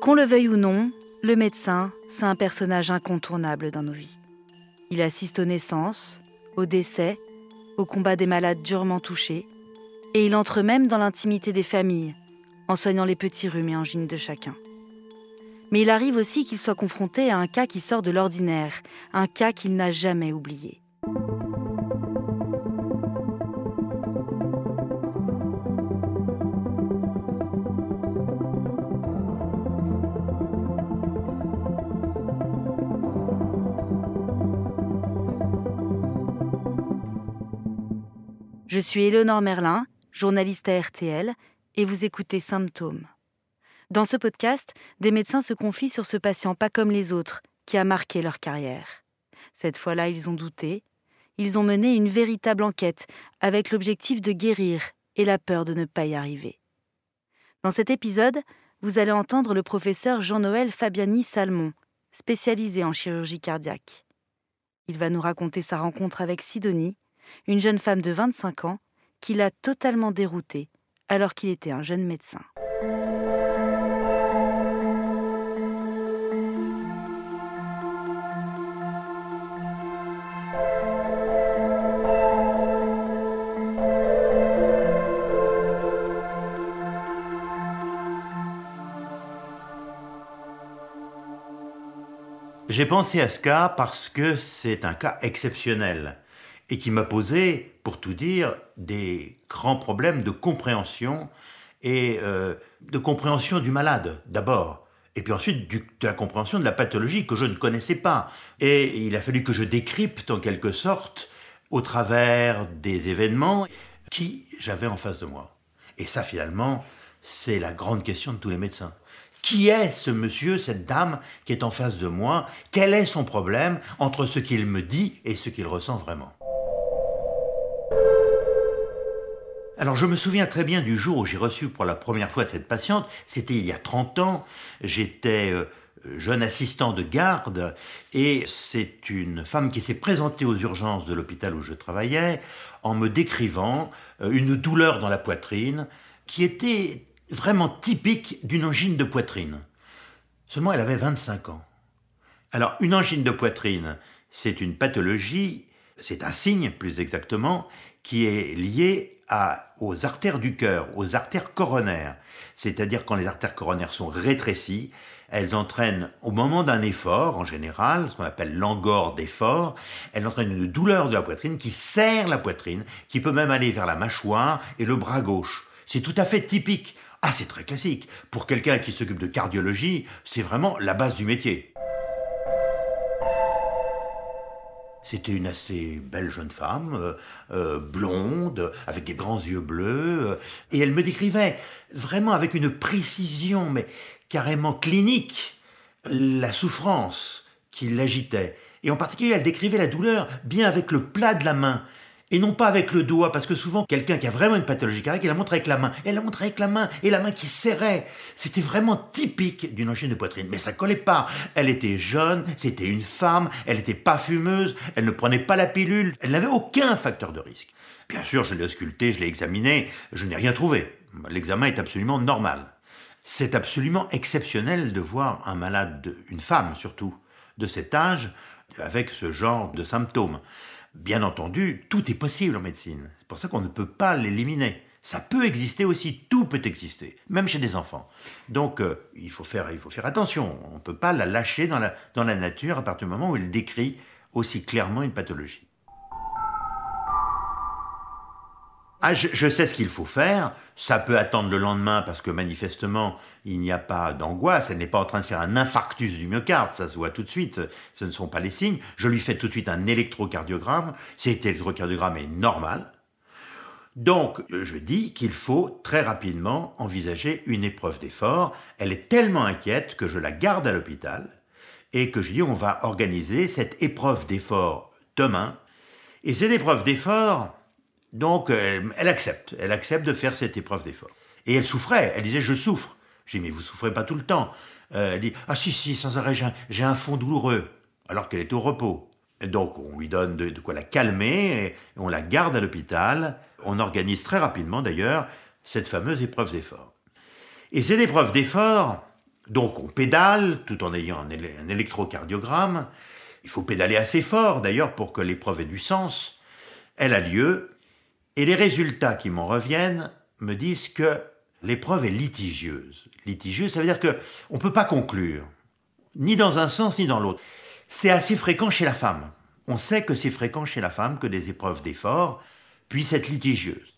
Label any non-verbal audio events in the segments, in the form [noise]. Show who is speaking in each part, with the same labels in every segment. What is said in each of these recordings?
Speaker 1: Qu'on le veuille ou non, le médecin, c'est un personnage incontournable dans nos vies. Il assiste aux naissances, aux décès, au combat des malades durement touchés, et il entre même dans l'intimité des familles, en soignant les petits rhumes et angines de chacun. Mais il arrive aussi qu'il soit confronté à un cas qui sort de l'ordinaire, un cas qu'il n'a jamais oublié. Suis Éléonore Merlin, journaliste à RTL, et vous écoutez Symptômes. Dans ce podcast, des médecins se confient sur ce patient pas comme les autres, qui a marqué leur carrière. Cette fois-là, ils ont douté. Ils ont mené une véritable enquête, avec l'objectif de guérir et la peur de ne pas y arriver. Dans cet épisode, vous allez entendre le professeur Jean-Noël Fabiani Salmon, spécialisé en chirurgie cardiaque. Il va nous raconter sa rencontre avec Sidonie, une jeune femme de 25 ans qui l'a totalement dérouté alors qu'il était un jeune médecin.
Speaker 2: J'ai pensé à ce cas parce que c'est un cas exceptionnel et qui m'a posé, pour tout dire, des grands problèmes de compréhension et euh, de compréhension du malade d'abord, et puis ensuite de la compréhension de la pathologie que je ne connaissais pas. Et il a fallu que je décrypte en quelque sorte au travers des événements qui j'avais en face de moi. Et ça finalement, c'est la grande question de tous les médecins. Qui est ce monsieur, cette dame qui est en face de moi? Quel est son problème entre ce qu'il me dit et ce qu'il ressent vraiment? Alors je me souviens très bien du jour où j'ai reçu pour la première fois cette patiente, c'était il y a 30 ans, j'étais euh, jeune assistant de garde et c'est une femme qui s'est présentée aux urgences de l'hôpital où je travaillais en me décrivant euh, une douleur dans la poitrine qui était vraiment typique d'une angine de poitrine. Seulement elle avait 25 ans. Alors une angine de poitrine, c'est une pathologie, c'est un signe plus exactement, qui est lié aux artères du cœur, aux artères coronaires. C'est-à-dire quand les artères coronaires sont rétrécies, elles entraînent au moment d'un effort, en général, ce qu'on appelle l'angor d'effort, elles entraînent une douleur de la poitrine qui serre la poitrine, qui peut même aller vers la mâchoire et le bras gauche. C'est tout à fait typique. Ah, c'est très classique. Pour quelqu'un qui s'occupe de cardiologie, c'est vraiment la base du métier. C'était une assez belle jeune femme, euh, euh, blonde, avec des grands yeux bleus, euh, et elle me décrivait vraiment avec une précision, mais carrément clinique, la souffrance qui l'agitait. Et en particulier, elle décrivait la douleur bien avec le plat de la main et non pas avec le doigt, parce que souvent, quelqu'un qui a vraiment une pathologie cardiaque, il la montre avec la main. Elle la montre avec la main, et la main qui serrait. C'était vraiment typique d'une angine de poitrine. Mais ça collait pas. Elle était jeune, c'était une femme, elle n'était pas fumeuse, elle ne prenait pas la pilule, elle n'avait aucun facteur de risque. Bien sûr, je l'ai ausculté, je l'ai examiné, je n'ai rien trouvé. L'examen est absolument normal. C'est absolument exceptionnel de voir un malade, une femme surtout, de cet âge, avec ce genre de symptômes. Bien entendu, tout est possible en médecine. C'est pour ça qu'on ne peut pas l'éliminer. Ça peut exister aussi, tout peut exister, même chez des enfants. Donc euh, il, faut faire, il faut faire attention. On ne peut pas la lâcher dans la, dans la nature à partir du moment où elle décrit aussi clairement une pathologie. Ah, je, sais ce qu'il faut faire. Ça peut attendre le lendemain parce que manifestement, il n'y a pas d'angoisse. Elle n'est pas en train de faire un infarctus du myocarde. Ça se voit tout de suite. Ce ne sont pas les signes. Je lui fais tout de suite un électrocardiogramme. Cet électrocardiogramme est normal. Donc, je dis qu'il faut très rapidement envisager une épreuve d'effort. Elle est tellement inquiète que je la garde à l'hôpital et que je dis on va organiser cette épreuve d'effort demain. Et cette épreuve d'effort, donc, euh, elle, accepte. Elle accepte de faire cette épreuve d'effort. Et elle souffrait. Elle disait, je souffre. J'ai dit, mais vous souffrez pas tout le temps. Euh, elle dit, ah si, si, sans arrêt, j'ai un, fond douloureux. Alors qu'elle est au repos. donc, on lui donne de, quoi la calmer, et on la garde à l'hôpital. On organise très rapidement, d'ailleurs, cette fameuse épreuve d'effort. Et cette épreuve d'effort, donc on pédale tout en ayant un, électrocardiogramme, il faut pédaler assez fort d'ailleurs pour que l'épreuve ait du sens, elle a lieu, et les résultats qui m'en reviennent me disent que l'épreuve est litigieuse. Litigieuse, ça veut dire qu'on ne peut pas conclure, ni dans un sens ni dans l'autre. C'est assez fréquent chez la femme. On sait que c'est fréquent chez la femme que des épreuves d'effort puissent être litigieuses.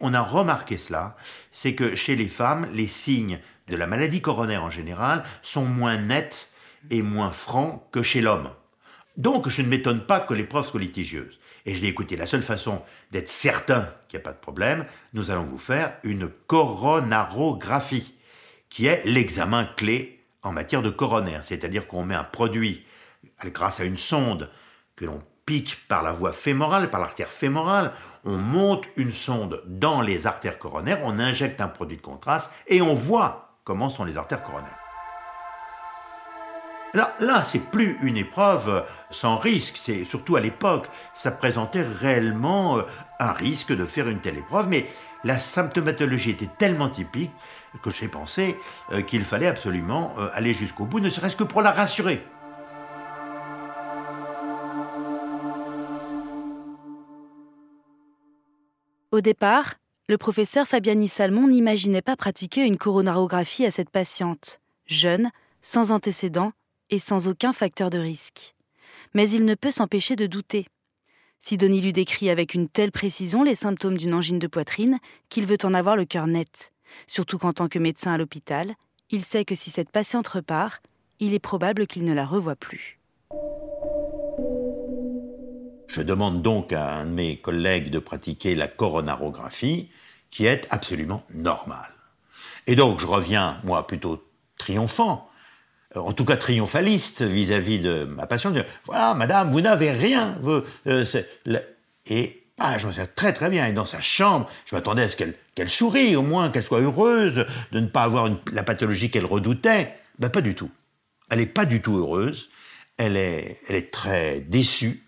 Speaker 2: On a remarqué cela, c'est que chez les femmes, les signes de la maladie coronaire en général sont moins nets et moins francs que chez l'homme. Donc je ne m'étonne pas que l'épreuve soit litigieuse. Et je l'ai écouté, la seule façon d'être certain qu'il n'y a pas de problème, nous allons vous faire une coronarographie, qui est l'examen clé en matière de coronaire. C'est-à-dire qu'on met un produit grâce à une sonde que l'on pique par la voie fémorale, par l'artère fémorale, on monte une sonde dans les artères coronaires, on injecte un produit de contraste et on voit comment sont les artères coronaires. Là, là c'est plus une épreuve sans risque, c'est surtout à l'époque, ça présentait réellement euh, un risque de faire une telle épreuve, mais la symptomatologie était tellement typique que j'ai pensé euh, qu'il fallait absolument euh, aller jusqu'au bout, ne serait-ce que pour la rassurer.
Speaker 1: Au départ, le professeur Fabiani Salmon n'imaginait pas pratiquer une coronarographie à cette patiente, jeune, sans antécédents et sans aucun facteur de risque. Mais il ne peut s'empêcher de douter. Sidonie lui décrit avec une telle précision les symptômes d'une angine de poitrine qu'il veut en avoir le cœur net. Surtout qu'en tant que médecin à l'hôpital, il sait que si cette patiente repart, il est probable qu'il ne la revoie plus.
Speaker 2: Je demande donc à un de mes collègues de pratiquer la coronarographie, qui est absolument normale. Et donc je reviens, moi, plutôt triomphant, en tout cas triomphaliste vis-à-vis de ma patiente. Voilà, madame, vous n'avez rien. Euh, et ah, je me sens très très bien. Et dans sa chambre, je m'attendais à ce qu'elle sourie, au moins qu'elle soit heureuse de ne pas avoir la pathologie qu'elle redoutait. Ben, pas du tout. Elle n'est pas du tout heureuse. Elle est, elle est très déçue.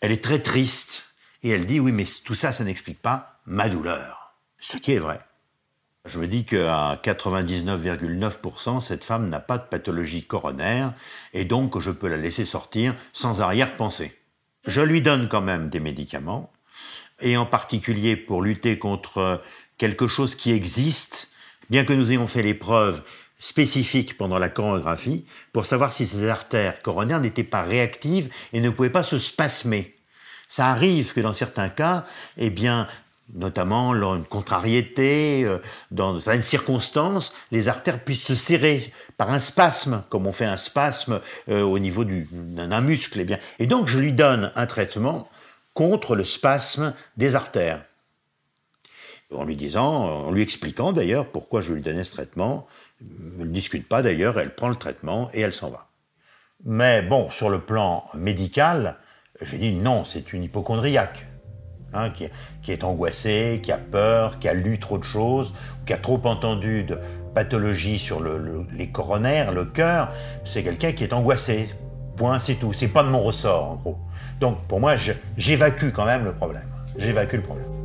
Speaker 2: Elle est très triste. Et elle dit, oui, mais tout ça, ça n'explique pas ma douleur. Ce qui est vrai. Je me dis qu'à 99,9%, cette femme n'a pas de pathologie coronaire et donc je peux la laisser sortir sans arrière-pensée. Je lui donne quand même des médicaments et en particulier pour lutter contre quelque chose qui existe, bien que nous ayons fait l'épreuve spécifique pendant la coronographie pour savoir si ces artères coronaires n'étaient pas réactives et ne pouvaient pas se spasmer. Ça arrive que dans certains cas, eh bien, notamment lors d'une contrariété, euh, dans certaines circonstances, les artères puissent se serrer par un spasme, comme on fait un spasme euh, au niveau d'un muscle. Et, eh bien. et donc je lui donne un traitement contre le spasme des artères. En lui disant, en lui expliquant d'ailleurs pourquoi je lui donnais ce traitement, ne discute pas d'ailleurs, elle prend le traitement et elle s'en va. Mais bon, sur le plan médical, j'ai dit non, c'est une hypochondriaque. Hein, qui, est angoissé, qui a peur, qui a lu trop de choses, qui a trop entendu de pathologies sur les coronaires, le cœur, c'est quelqu'un qui est angoissé. Point, c'est tout. C'est pas de mon ressort, en gros. Donc, pour moi, j'évacue quand même le problème. J'évacue le problème.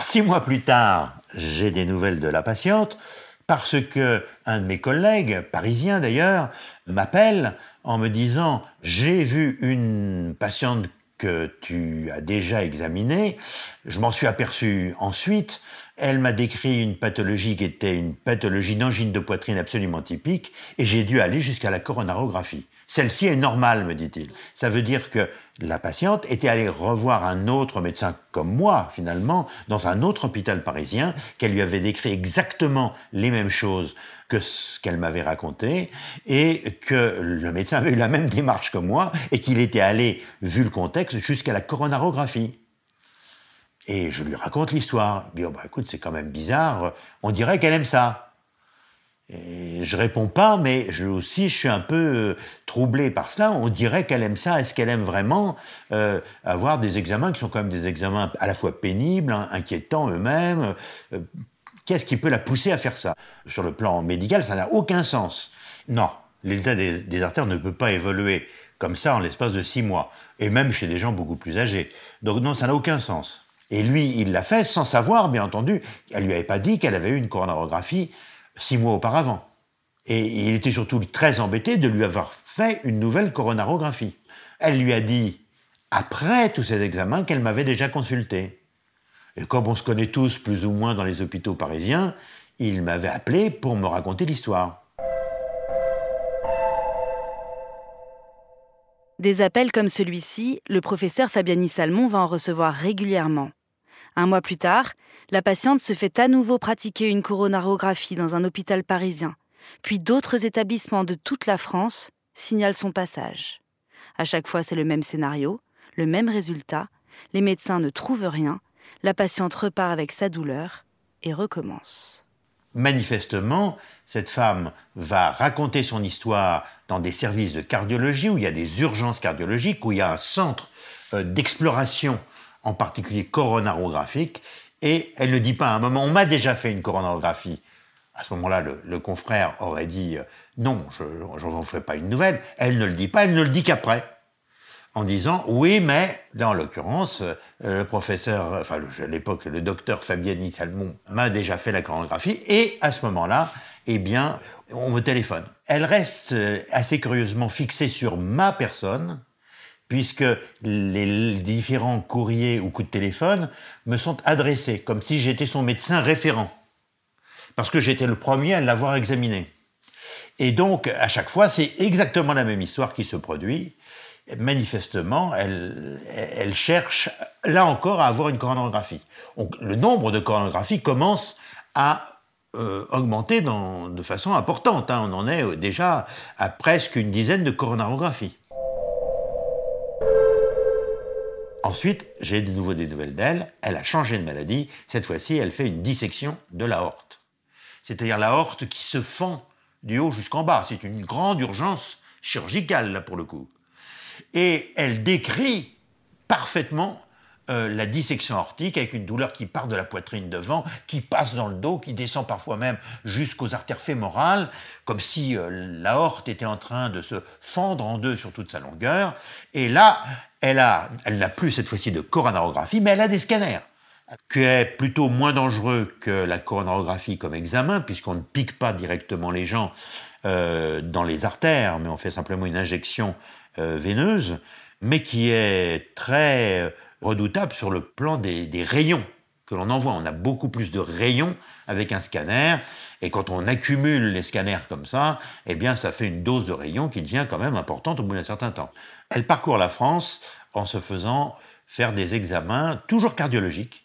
Speaker 2: Six mois plus tard, j'ai des nouvelles de la patiente parce que un de mes collègues, parisien d'ailleurs, m'appelle en me disant J'ai vu une patiente que tu as déjà examinée. Je m'en suis aperçu ensuite. Elle m'a décrit une pathologie qui était une pathologie d'angine de poitrine absolument typique et j'ai dû aller jusqu'à la coronarographie. Celle-ci est normale, me dit-il. Ça veut dire que la patiente était allée revoir un autre médecin comme moi, finalement, dans un autre hôpital parisien, qu'elle lui avait décrit exactement les mêmes choses que ce qu'elle m'avait raconté, et que le médecin avait eu la même démarche que moi, et qu'il était allé, vu le contexte, jusqu'à la coronarographie. Et je lui raconte l'histoire. Il dit, oh, bah, écoute, c'est quand même bizarre, on dirait qu'elle aime ça. Et je réponds pas, mais je aussi je suis un peu euh, troublé par cela. On dirait qu'elle aime ça. Est-ce qu'elle aime vraiment euh, avoir des examens qui sont quand même des examens à la fois pénibles, hein, inquiétants eux-mêmes, euh, Qu'est-ce qui peut la pousser à faire ça? Sur le plan médical, ça n'a aucun sens. Non, l'état des, des, artères ne peut pas évoluer comme ça en l'espace de six mois, et même chez des gens beaucoup plus âgés. Donc non, ça n'a aucun sens. Et lui, il l'a fait sans savoir, bien entendu. Elle lui avait pas dit qu'elle avait eu une coronarographie six mois auparavant. Et il était surtout très embêté de lui avoir fait une nouvelle coronarographie. Elle lui a dit, après tous ces examens, qu'elle m'avait déjà consulté. Et comme on se connaît tous plus ou moins dans les hôpitaux parisiens, il m'avait appelé pour me raconter l'histoire.
Speaker 1: Des appels comme celui-ci, le professeur Fabiani Salmon va en recevoir régulièrement. Un mois plus tard, la patiente se fait à nouveau pratiquer une coronarographie dans un hôpital parisien, puis d'autres établissements de toute la France signalent son passage. À chaque fois, c'est le même scénario, le même résultat, les médecins ne trouvent rien, la patiente repart avec sa douleur et recommence.
Speaker 2: Manifestement, cette femme va raconter son histoire dans des services de cardiologie où il y a des urgences cardiologiques, où il y a un centre euh, d'exploration, en particulier coronarographique, et elle ne dit pas à un moment, on m'a déjà fait une coronarographie. À ce moment-là, le, confrère aurait dit, euh, non, je n'en ferai pas une nouvelle. Elle ne le dit pas, elle ne le dit qu'après en disant oui, mais dans l'occurrence, euh, le professeur, enfin à l'époque le docteur Fabiani Salmon m'a déjà fait la coronographie et à ce moment-là, eh bien, on me téléphone. Elle reste euh, assez curieusement fixée sur ma personne puisque les différents courriers ou coups de téléphone me sont adressés comme si j'étais son médecin référent parce que j'étais le premier à l'avoir examiné. Et donc, à chaque fois, c'est exactement la même histoire qui se produit manifestement, elle, cherche, là encore, à avoir une coronographie. Donc, le nombre de coronographies commence à euh, augmenter de façon importante. Hein. On en est déjà à presque une dizaine de coronarographies. Ensuite, j'ai de nouveau des nouvelles d'elle. Elle a changé de maladie. Cette fois-ci, elle fait une dissection de l'aorte. C'est-à-dire l'aorte qui se fend du haut jusqu'en bas. C'est une grande urgence chirurgicale, là, pour le coup. Et elle décrit parfaitement euh, la dissection aortique avec une douleur qui part de la poitrine devant, qui passe dans le dos, qui descend parfois même jusqu'aux artères fémorales, comme si euh, l'aorte était en train de se fendre en deux sur toute sa longueur. Et là, elle a, elle n'a plus cette fois-ci de coronarographie, mais elle a des scanners qui est plutôt moins dangereux que la coronarographie comme examen, puisqu'on ne pique pas directement les gens euh, dans les artères, mais on fait simplement une injection euh, veineuse, mais qui est très redoutable sur le plan des, rayons que l'on envoie. On a beaucoup plus de rayons avec un scanner, et quand on accumule les scanners comme ça, eh bien, ça fait une dose de rayons qui devient quand même importante au bout d'un certain temps. Elle parcourt la France en se faisant faire des examens, toujours cardiologiques,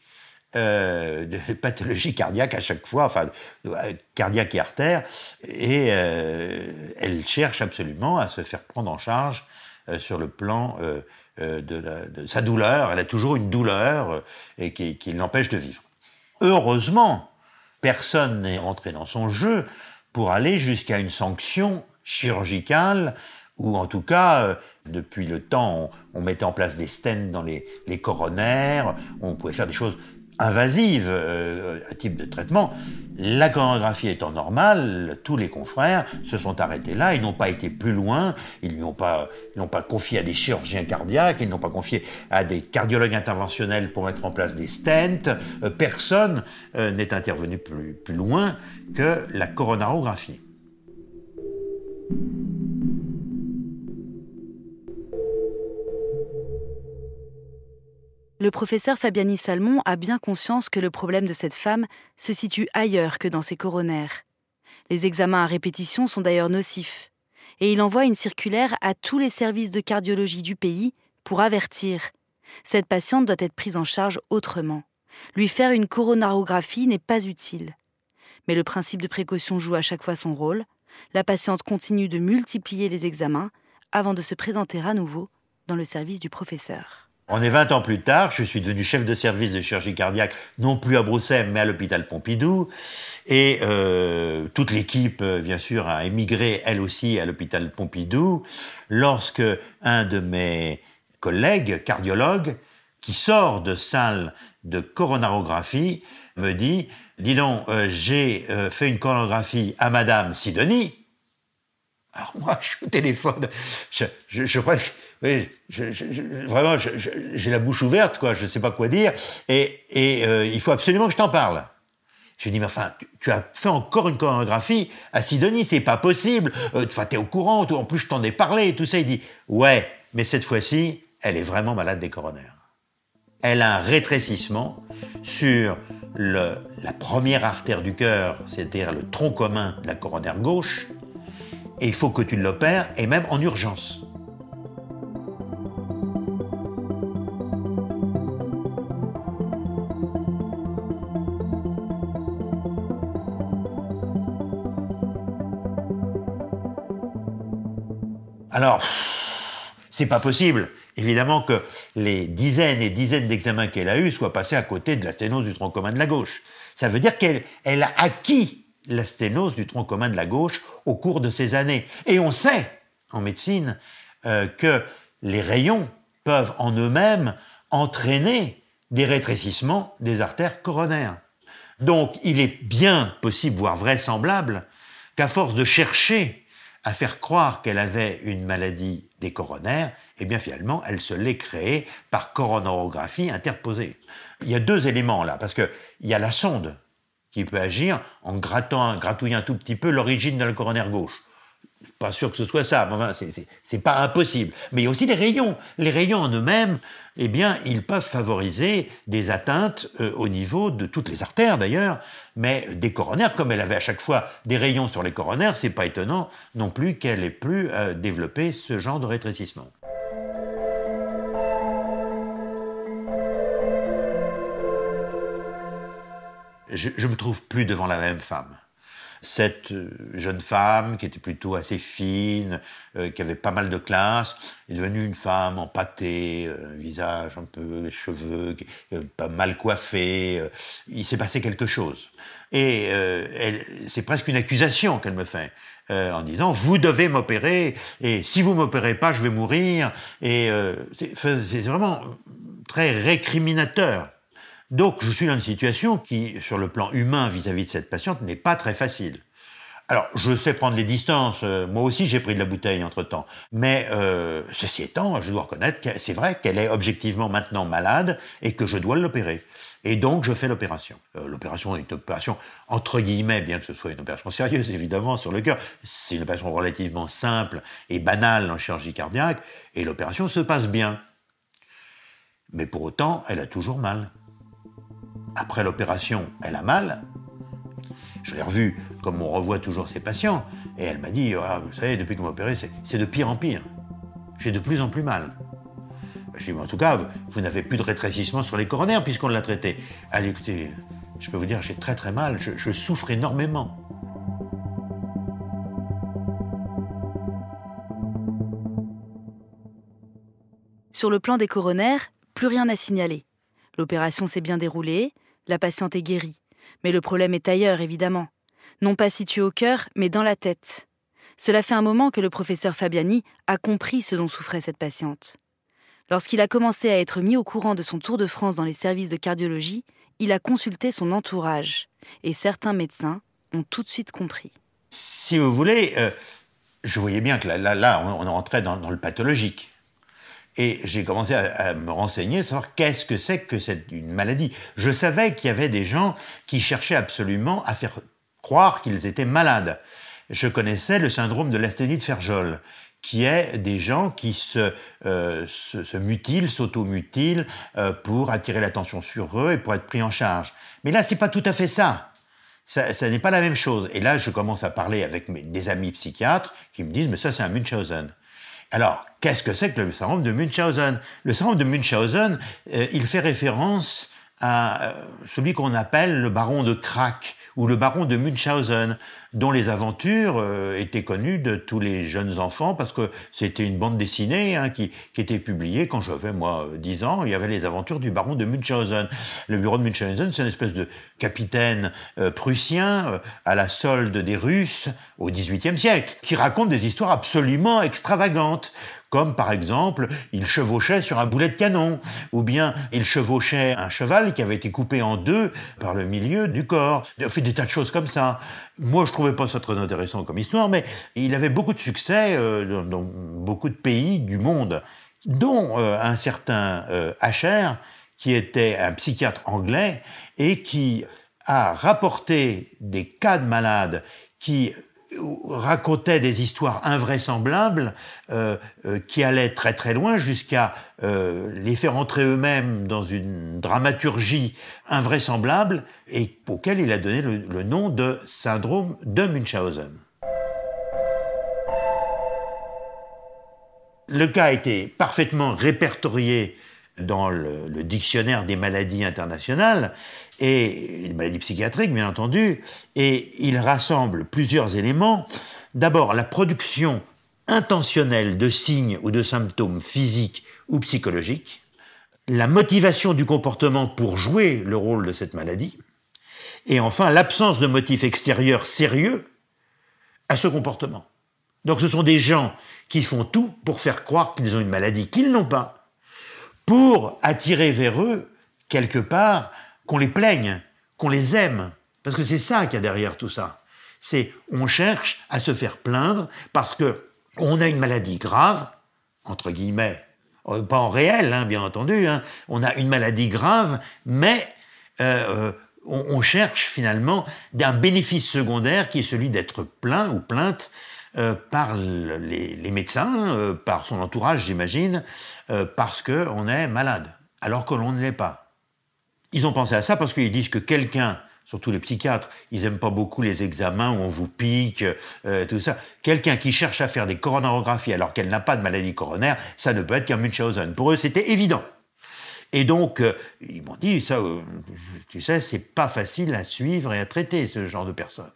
Speaker 2: euh, de [laughs] pathologie cardiaque à chaque fois, enfin euh, cardiaque et artère, et elle cherche absolument à se faire prendre en charge euh, sur le plan euh, euh, de, sa douleur. Elle a toujours une douleur et qui, l'empêche de vivre. Heureusement, personne n'est rentré dans son jeu pour aller jusqu'à une sanction chirurgicale ou en tout cas, depuis le temps, on, mettait en place des stents dans les, les coronaires, on pouvait faire des choses invasive euh, type de traitement. La chorégraphie étant normale, tous les confrères se sont arrêtés là, ils n'ont pas été plus loin, ils n'ont pas, pas confié à des chirurgiens cardiaques, ils n'ont pas confié à des cardiologues interventionnels pour mettre en place des stents. Euh, personne euh, n'est intervenu plus, plus loin que la coronarographie.
Speaker 1: Le professeur Fabiani Salmon a bien conscience que le problème de cette femme se situe ailleurs que dans ses coronaires. Les examens à répétition sont d'ailleurs nocifs, et il envoie une circulaire à tous les services de cardiologie du pays pour avertir. Cette patiente doit être prise en charge autrement. Lui faire une coronarographie n'est pas utile. Mais le principe de précaution joue à chaque fois son rôle. La patiente continue de multiplier les examens avant de se présenter à nouveau dans le service du professeur.
Speaker 2: On est 20 ans plus tard, je suis devenu chef de service de chirurgie cardiaque, non plus à Bruxelles, mais à l'hôpital Pompidou. Et euh, toute l'équipe, euh, bien sûr, a émigré, elle aussi, à l'hôpital Pompidou, lorsque un de mes collègues cardiologues, qui sort de salle de coronarographie, me dit dis donc, euh, j'ai euh, fait une coronographie à Madame Sidonie. Alors moi, je suis au téléphone, je, oui, vraiment, j'ai la bouche ouverte, quoi, je ne sais pas quoi dire, et, euh, il faut absolument que je t'en parle. Je dis, mais enfin, tu, as fait encore une chorégraphie à Sidonie, c'est pas possible. Euh, enfin, t'es au courant, en plus je t'en ai parlé, et tout ça. Il dit, ouais, mais cette fois-ci, elle est vraiment malade des coronaires. Elle a un rétrécissement sur le, la première artère du cœur, c'est-à-dire le tronc commun de la coronaire gauche, et il faut que tu l'opères, et même en urgence. Alors, c'est pas possible. Évidemment que les dizaines et dizaines d'examens qu'elle a eus soient passés à côté de la sténose du tronc commun de la gauche. Ça veut dire qu'elle a acquis la sténose du tronc commun de la gauche au cours de ces années. Et on sait, en médecine, euh, que les rayons peuvent en eux-mêmes entraîner des rétrécissements des artères coronaires. Donc il est bien possible, voire vraisemblable, qu'à force de chercher à faire croire qu'elle avait une maladie des coronaires, eh bien finalement, elle se l'est créée par coronarographie interposée. Il y a deux éléments là, parce qu'il y a la sonde qui peut agir en grattant, gratouillant un tout petit peu l'origine de la coronaire gauche pas sûr que ce soit ça, mais enfin, c'est pas impossible. Mais il y a aussi les rayons. Les rayons en eux-mêmes, eh bien, ils peuvent favoriser des atteintes euh, au niveau de toutes les artères d'ailleurs, mais des coronaires, comme elle avait à chaque fois des rayons sur les coronaires, c'est pas étonnant non plus qu'elle ait plus euh, développé ce genre de rétrécissement. Je, je me trouve plus devant la même femme cette euh, jeune femme qui était plutôt assez fine, euh, qui avait pas mal de classe, est devenue une femme empâtée, euh, visage un peu, cheveux pas mal coiffés. il s'est passé quelque chose. Et c'est presque une accusation qu'elle me fait. en disant vous devez m'opérer et si vous m'opérez pas je vais mourir et c'est vraiment très récriminateur donc je suis dans une situation qui, sur le plan humain vis-à-vis de cette patiente, n'est pas très facile. Alors, je sais prendre les distances. Euh, moi aussi, j'ai pris de la bouteille entre-temps. Mais euh, ceci étant, je dois reconnaître que c'est vrai qu'elle est objectivement maintenant malade et que je dois l'opérer. Et donc, je fais l'opération. Euh, l'opération est une opération, entre guillemets, bien que ce soit une opération sérieuse, évidemment, sur le cœur. C'est une opération relativement simple et banale en chirurgie cardiaque. Et l'opération se passe bien. Mais pour autant, elle a toujours mal. Après l'opération, elle a mal. Je l'ai revue comme on revoit toujours ses patients. Et elle m'a dit, ah, vous savez, depuis que m'a opéré, c'est de pire en pire. J'ai de plus en plus mal. Je lui dit, en tout cas, vous, n'avez plus de rétrécissement sur les coronaires puisqu'on l'a traité. Allez, écoutez, je peux vous dire, j'ai très très mal, je souffre énormément.
Speaker 1: Sur le plan des coronaires, plus rien à signaler. L'opération s'est bien déroulée, la patiente est guérie. Mais le problème est ailleurs, évidemment. Non pas situé au cœur, mais dans la tête. Cela fait un moment que le professeur Fabiani a compris ce dont souffrait cette patiente. Lorsqu'il a commencé à être mis au courant de son tour de France dans les services de cardiologie, il a consulté son entourage. Et certains médecins ont tout de suite compris.
Speaker 2: Si vous voulez, euh, je voyais bien que là, on, rentrait dans, dans le pathologique. Et j'ai commencé à, me renseigner, savoir qu'est-ce que c'est que cette une maladie. Je savais qu'il y avait des gens qui cherchaient absolument à faire croire qu'ils étaient malades. Je connaissais le syndrome de l'asthénie de Ferjol, qui est des gens qui se, euh, se, mutilent, s'automutilent euh, pour attirer l'attention sur eux et pour être pris en charge. Mais là, c'est pas tout à fait ça. Ça, n'est pas la même chose. Et là, je commence à parler avec des amis psychiatres qui me disent, mais ça, c'est un Munchausen. Alors, qu'est-ce que c'est que le syndrome de Munchausen? Le syndrome de Munchausen, euh, il fait référence à euh, celui qu'on appelle le baron de Crac ou le baron de Munchausen, dont les aventures euh, étaient connues de tous les jeunes enfants, parce que c'était une bande dessinée hein, qui, qui, était publiée quand j'avais, moi, 10 ans. Il y avait les aventures du baron de Munchausen. Le bureau de Munchausen, c'est une espèce de capitaine euh, prussien euh, à la solde des Russes au XVIIIe siècle, qui raconte des histoires absolument extravagantes comme par exemple il chevauchait sur un boulet de canon, ou bien il chevauchait un cheval qui avait été coupé en deux par le milieu du corps. Il a fait des tas de choses comme ça. Moi, je trouvais pas ça très intéressant comme histoire, mais il avait beaucoup de succès euh, dans, beaucoup de pays du monde, dont euh, un certain euh, Asher, qui était un psychiatre anglais et qui a rapporté des cas de malades qui racontaient des histoires invraisemblables euh, euh, qui allaient très très loin jusqu'à euh, les faire entrer eux-mêmes dans une dramaturgie invraisemblable et auquel il a donné le, nom de syndrome de Munchausen. Le cas a été parfaitement répertorié dans le, dictionnaire des maladies internationales et des maladies psychiatriques, bien entendu, et il rassemble plusieurs éléments. D'abord, la production intentionnelle de signes ou de symptômes physiques ou psychologiques, la motivation du comportement pour jouer le rôle de cette maladie, et enfin l'absence de motifs extérieurs sérieux à ce comportement. Donc ce sont des gens qui font tout pour faire croire qu'ils ont une maladie qu'ils n'ont pas, pour attirer vers eux, quelque part, qu'on les plaigne, qu'on les aime. Parce que c'est ça qu'il y a derrière tout ça. C'est on cherche à se faire plaindre parce que on a une maladie grave, entre guillemets, euh, pas en réel, hein, bien entendu. Hein. On a une maladie grave, mais euh, on, on, cherche finalement un bénéfice secondaire qui est celui d'être plaint ou plainte euh, par les, médecins, euh, par son entourage, j'imagine, euh, parce qu'on est malade, alors que l'on ne l'est pas. Ils ont pensé à ça parce qu'ils disent que quelqu'un, surtout les psychiatres, ils aiment pas beaucoup les examens où on vous pique, euh, tout ça. Quelqu'un qui cherche à faire des coronarographies alors qu'elle n'a pas de maladie coronaire, ça ne peut être qu'un Munchausen. Pour eux, c'était évident. Et donc, euh, ils m'ont dit, ça, euh, tu sais, c'est pas facile à suivre et à traiter ce genre de personnes.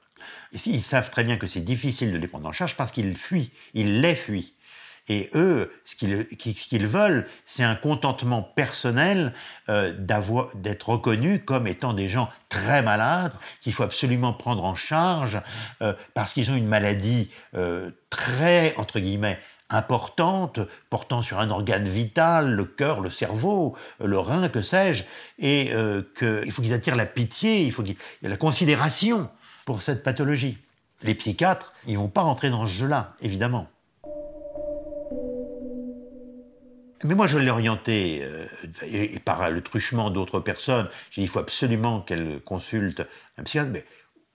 Speaker 2: Ils savent très bien que c'est difficile de les prendre en charge parce qu'ils fuient, ils les fuient. Et eux, ce qu'ils veulent, c'est un contentement personnel euh, d'être reconnus comme étant des gens très malades, qu'il faut absolument prendre en charge, euh, parce qu'ils ont une maladie euh, très, entre guillemets, importante, portant sur un organe vital, le cœur, le cerveau, le rein, que sais-je, et qu'il faut qu'ils attirent la pitié, il faut qu'il y ait la considération pour cette pathologie. Les psychiatres, ils vont pas rentrer dans ce jeu-là, évidemment. Mais moi, je l'ai orienté, euh, et, par le truchement d'autres personnes, j'ai dit, il faut absolument qu'elle consulte un psychiatre. Mais,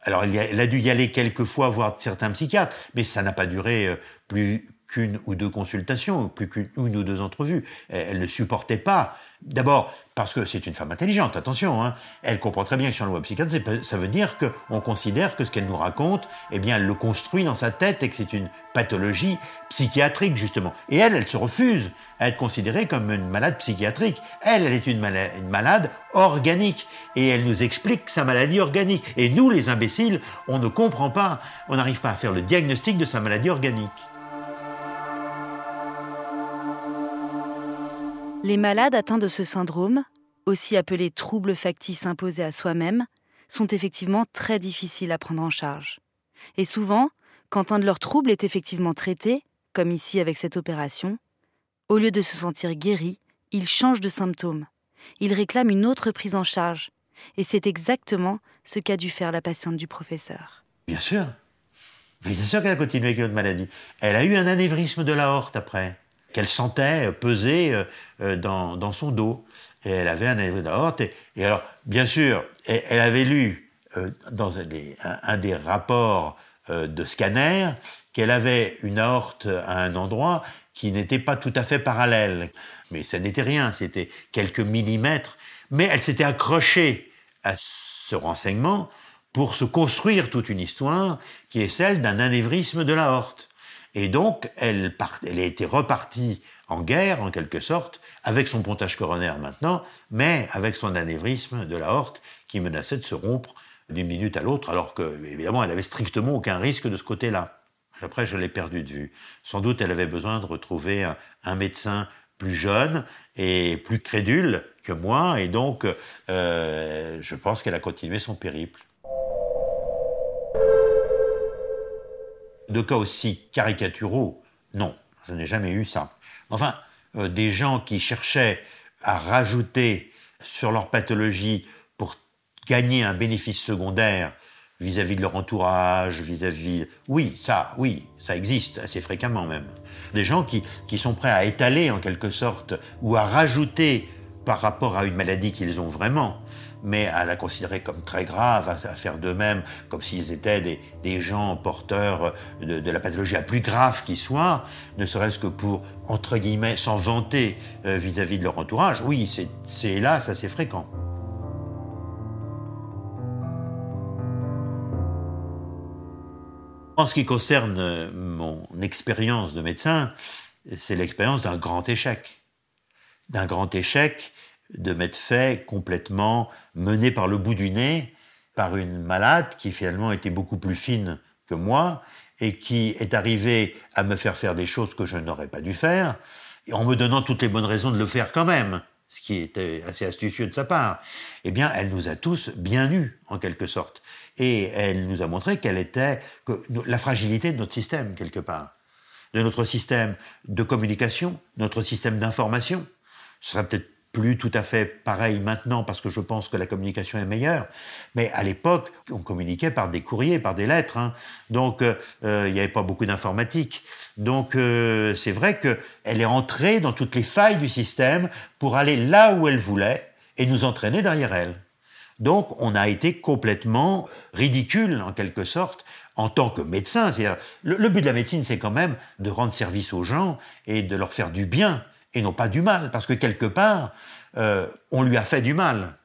Speaker 2: alors, elle a, dû y aller quelques fois voir certains psychiatres, mais ça n'a pas duré euh, plus qu'une ou deux consultations, plus qu'une ou deux entrevues. Elle ne supportait pas. D'abord, parce que c'est une femme intelligente, attention, hein. elle comprend très bien que sur le loi psychiatre, ça veut dire qu'on considère que ce qu'elle nous raconte, eh bien, elle le construit dans sa tête et que c'est une pathologie psychiatrique, justement. Et elle, elle se refuse à être considérée comme une malade psychiatrique. Elle, elle est une malade organique. Et elle nous explique sa maladie organique. Et nous, les imbéciles, on ne comprend pas, on n'arrive pas à faire le diagnostic de sa maladie organique.
Speaker 1: Les malades atteints de ce syndrome, aussi appelés troubles factices imposés à soi-même, sont effectivement très difficiles à prendre en charge. Et souvent, quand un de leurs troubles est effectivement traité, comme ici avec cette opération, au lieu de se sentir guéri, ils changent de symptômes. Ils réclament une autre prise en charge. Et c'est exactement ce qu'a dû faire la patiente du professeur.
Speaker 2: Bien sûr. Bien sûr qu'elle a continué avec une autre maladie. Elle a eu un anévrisme de l'aorte après, qu'elle sentait peser dans, dans, son dos. Et elle avait un anévrisme de l'aorte. Et, alors, bien sûr, elle, avait lu euh, dans un des, un, des rapports euh, de scanner qu'elle avait une aorte à un endroit qui n'était pas tout à fait parallèle. Mais ça n'était rien, c'était quelques millimètres. Mais elle s'était accrochée à ce renseignement pour se construire toute une histoire qui est celle d'un anévrisme de l'aorte. Et donc, elle, a été repartie en guerre, en quelque sorte, avec son pontage coronaire maintenant, mais avec son anévrisme de l'aorte qui menaçait de se rompre d'une minute à l'autre, alors que, évidemment, elle avait strictement aucun risque de ce côté-là. Après, je l'ai perdu de vue. Sans doute, elle avait besoin de retrouver un, un médecin plus jeune et plus crédule que moi, et donc, euh, je pense qu'elle a continué son périple. De cas aussi caricaturaux, non. Je n'ai jamais eu ça. Enfin, euh, des gens qui cherchaient à rajouter sur leur pathologie pour gagner un bénéfice secondaire vis-à-vis de leur entourage, vis-à-vis... Oui, ça, oui, ça existe assez fréquemment même. Des gens qui, qui sont prêts à étaler en quelque sorte ou à rajouter par rapport à une maladie qu'ils ont vraiment, mais à la considérer comme très grave, à, faire d'eux-mêmes comme s'ils étaient des, gens porteurs de, la pathologie la plus grave qui soit, ne serait-ce que pour, entre guillemets, s'en vanter euh, vis-à-vis de leur entourage. Oui, c'est hélas assez fréquent. En ce qui concerne euh, mon expérience de médecin, c'est l'expérience d'un grand échec. D'un grand échec de m'être fait complètement mené par le bout du nez par une malade qui finalement était beaucoup plus fine que moi et qui est arrivée à me faire faire des choses que je n'aurais pas dû faire, en me donnant toutes les bonnes raisons de le faire quand même, ce qui était assez astucieux de sa part. Eh bien, elle nous a tous bien eus, en quelque sorte et elle nous a montré quelle était la fragilité de notre système, quelque part, de notre système de communication, notre système d'information. Ce serait peut-être plus tout à fait pareil maintenant parce que je pense que la communication est meilleure. Mais à l'époque, on communiquait par des courriers, par des lettres. Hein. Donc, euh, il n'y avait pas beaucoup d'informatique. Donc, euh, c'est vrai qu'elle est entrée dans toutes les failles du système pour aller là où elle voulait et nous entraîner derrière elle. Donc on a été complètement ridicule en quelque sorte en tant que médecin. Le, le but de la médecine, c'est quand même de rendre service aux gens et de leur faire du bien et non pas du mal, parce que quelque part, euh, on lui a fait du mal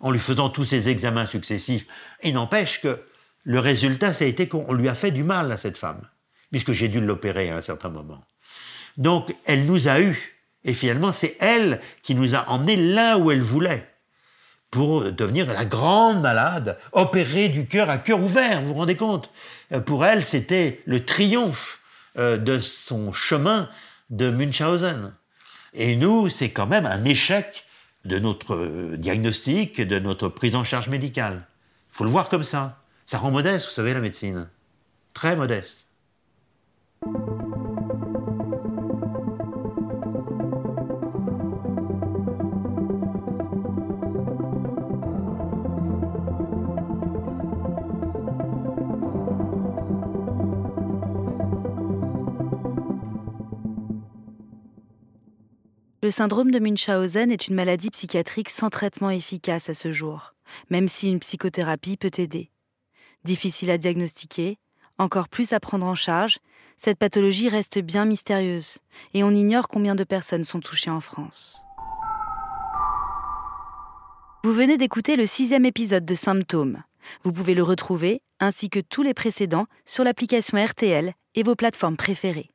Speaker 2: en lui faisant tous ces examens successifs. Et n'empêche que le résultat, ça a été qu'on lui a fait du mal à cette femme, puisque j'ai dû l'opérer à un certain moment. Donc, elle nous a eus. Et finalement, c'est elle qui nous a emmenés là où elle voulait pour devenir la grande malade, opérée du cœur à cœur ouvert, vous vous rendez compte? Euh, Pour elle, c'était le triomphe euh, de son chemin de Munchausen. Et nous, c'est quand même un échec de notre diagnostic, de notre prise en charge médicale. Il faut le voir comme ça. Ça rend modeste, vous savez, la médecine. Très modeste.
Speaker 1: Le syndrome de Munchausen est une maladie psychiatrique sans traitement efficace à ce jour, même si une psychothérapie peut aider. Difficile à diagnostiquer, encore plus à prendre en charge, cette pathologie reste bien mystérieuse et on ignore combien de personnes sont touchées en France. Vous venez d'écouter le sixième épisode de Symptômes. Vous pouvez le retrouver, ainsi que tous les précédents, sur l'application RTL et vos plateformes préférées.